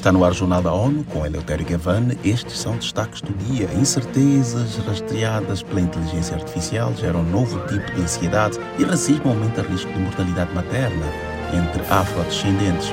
Está no ar Jornal da ONU com Eleutério Gavan. Estes são destaques do dia. Incertezas rastreadas pela inteligência artificial geram um novo tipo de ansiedade e racismo aumenta o risco de mortalidade materna entre afrodescendentes.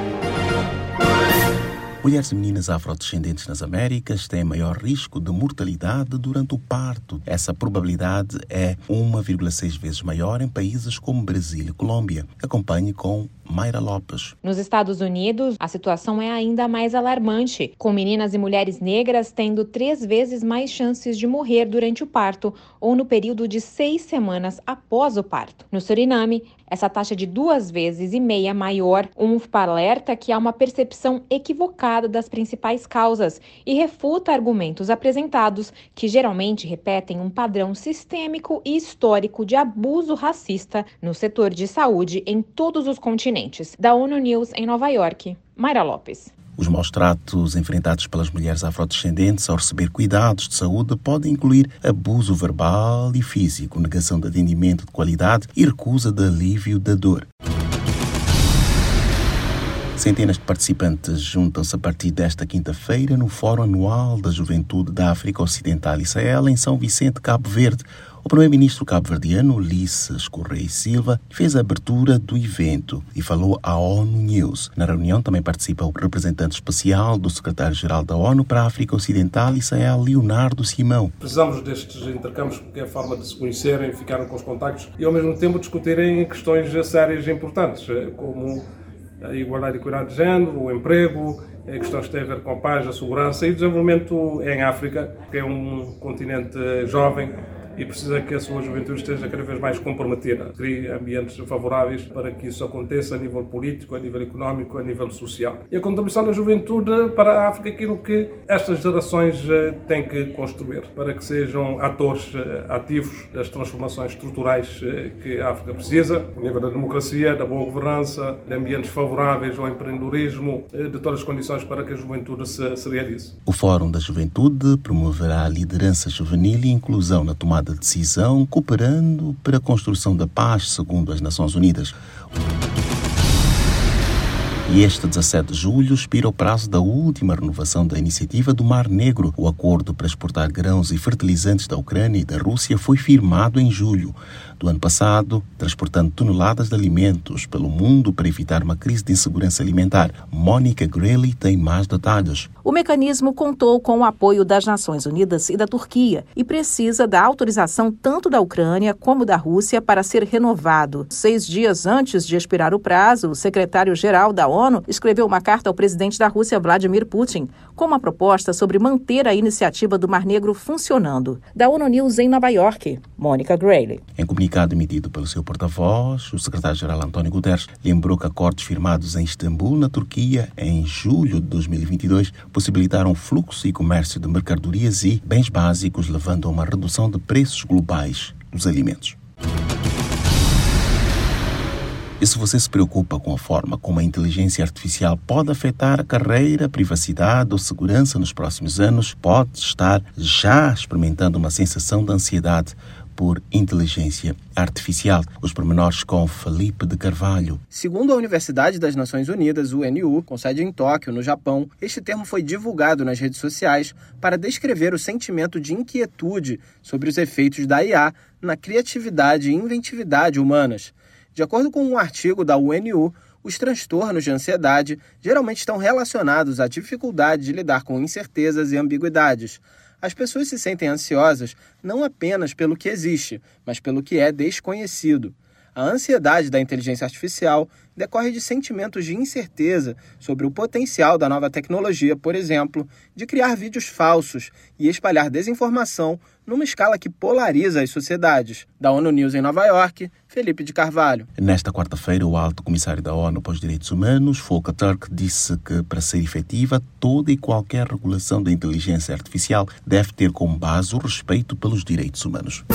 Mulheres e meninas afrodescendentes nas Américas têm maior risco de mortalidade durante o parto. Essa probabilidade é 1,6 vezes maior em países como Brasil e Colômbia. Acompanhe com Mayra Lopes. Nos Estados Unidos, a situação é ainda mais alarmante, com meninas e mulheres negras tendo três vezes mais chances de morrer durante o parto ou no período de seis semanas após o parto. No Suriname, essa taxa de duas vezes e meia maior. Um UFPA alerta que há uma percepção equivocada das principais causas e refuta argumentos apresentados que geralmente repetem um padrão sistêmico e histórico de abuso racista no setor de saúde em todos os continentes. Da ONU News em Nova York, Mayra Lopes. Os maus tratos enfrentados pelas mulheres afrodescendentes ao receber cuidados de saúde podem incluir abuso verbal e físico, negação de atendimento de qualidade e recusa de alívio da dor. Centenas de participantes juntam-se a partir desta quinta-feira no Fórum Anual da Juventude da África Ocidental e Sahel em São Vicente, Cabo Verde. O primeiro-ministro cabo-verdiano, Ulisses Correia Silva, fez a abertura do evento e falou à ONU News. Na reunião também participa o representante especial do secretário-geral da ONU para a África Ocidental e Leonardo Simão. Precisamos destes intercâmbios porque é a forma de se conhecerem, ficarem com os contactos e ao mesmo tempo discutirem questões sérias e importantes, eh, como a igualdade e equidade de género, o emprego, questões que têm a ver com a paz, a segurança e o desenvolvimento em África, que é um continente jovem e precisa que a sua juventude esteja cada vez mais comprometida. Crie ambientes favoráveis para que isso aconteça a nível político, a nível económico, a nível social. E a contribuição da juventude para a África é aquilo que estas gerações eh, têm que construir, para que sejam atores eh, ativos das transformações estruturais eh, que a África precisa, a nível da democracia, da boa governança, de ambientes favoráveis ao empreendedorismo, de todas as condições para que a juventude se, se realize. O Fórum da Juventude promoverá a liderança juvenil e inclusão na tomada de decisão, cooperando para a construção da paz, segundo as Nações Unidas. E este 17 de julho expira o prazo da última renovação da iniciativa do Mar Negro. O acordo para exportar grãos e fertilizantes da Ucrânia e da Rússia foi firmado em julho do ano passado, transportando toneladas de alimentos pelo mundo para evitar uma crise de insegurança alimentar. Mônica Grelly tem mais detalhes. O mecanismo contou com o apoio das Nações Unidas e da Turquia e precisa da autorização tanto da Ucrânia como da Rússia para ser renovado. Seis dias antes de expirar o prazo, o secretário-geral da ONU escreveu uma carta ao presidente da Rússia, Vladimir Putin, com uma proposta sobre manter a iniciativa do Mar Negro funcionando. Da ONU News em Nova York, Mônica Grayley. Em comunicado emitido pelo seu porta-voz, o secretário-geral António Guterres lembrou que acordos firmados em Istambul, na Turquia, em julho de 2022, possibilitaram fluxo e comércio de mercadorias e bens básicos, levando a uma redução de preços globais dos alimentos. E se você se preocupa com a forma como a inteligência artificial pode afetar a carreira, privacidade ou segurança nos próximos anos, pode estar já experimentando uma sensação de ansiedade por inteligência artificial. Os pormenores com Felipe de Carvalho. Segundo a Universidade das Nações Unidas, UNU, com sede em Tóquio, no Japão, este termo foi divulgado nas redes sociais para descrever o sentimento de inquietude sobre os efeitos da IA na criatividade e inventividade humanas. De acordo com um artigo da UNU, os transtornos de ansiedade geralmente estão relacionados à dificuldade de lidar com incertezas e ambiguidades. As pessoas se sentem ansiosas não apenas pelo que existe, mas pelo que é desconhecido. A ansiedade da inteligência artificial decorre de sentimentos de incerteza sobre o potencial da nova tecnologia, por exemplo, de criar vídeos falsos e espalhar desinformação numa escala que polariza as sociedades. Da ONU News em Nova York, Felipe de Carvalho. Nesta quarta-feira, o alto comissário da ONU para os Direitos Humanos, Volker Turk, disse que para ser efetiva, toda e qualquer regulação da inteligência artificial deve ter como base o respeito pelos direitos humanos.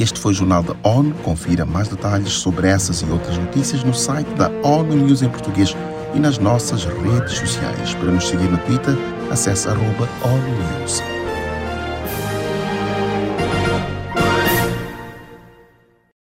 Este foi o Jornal da ONU. Confira mais detalhes sobre essas e outras notícias no site da ONU News em português e nas nossas redes sociais. Para nos seguir no Twitter, acesse arroba ONU News.